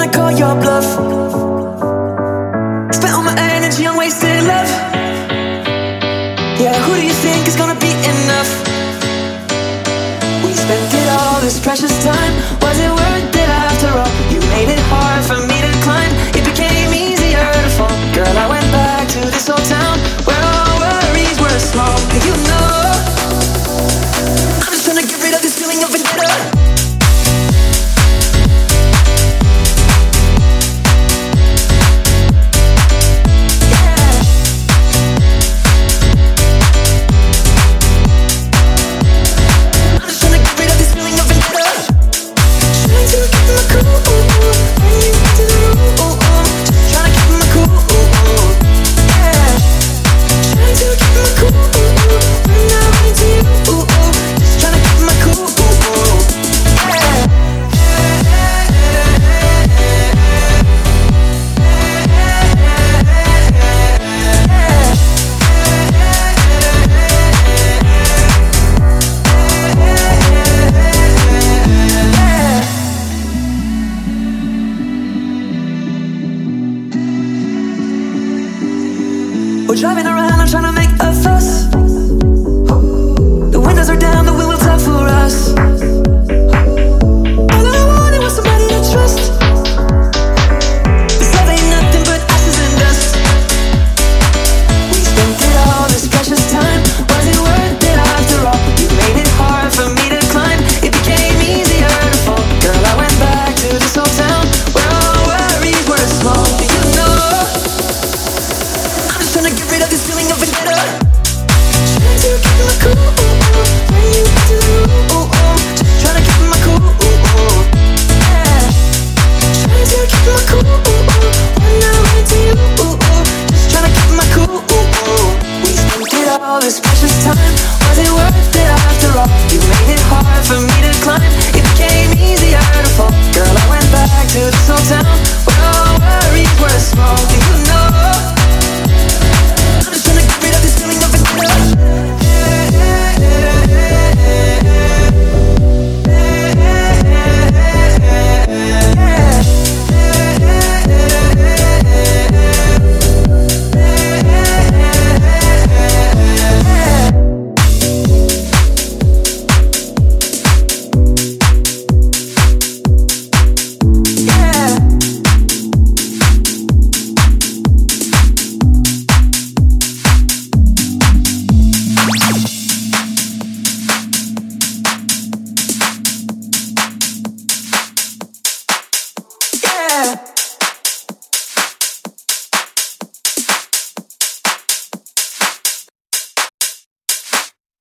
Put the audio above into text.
gonna call your bluff. Spent all my energy on wasted love. Yeah, who do you think is gonna be enough? We spent it all this precious time. Was it? We're driving around, I'm trying to make a fuss. all this precious time? Was it worth it after all? You made it hard for me to climb. It came easier.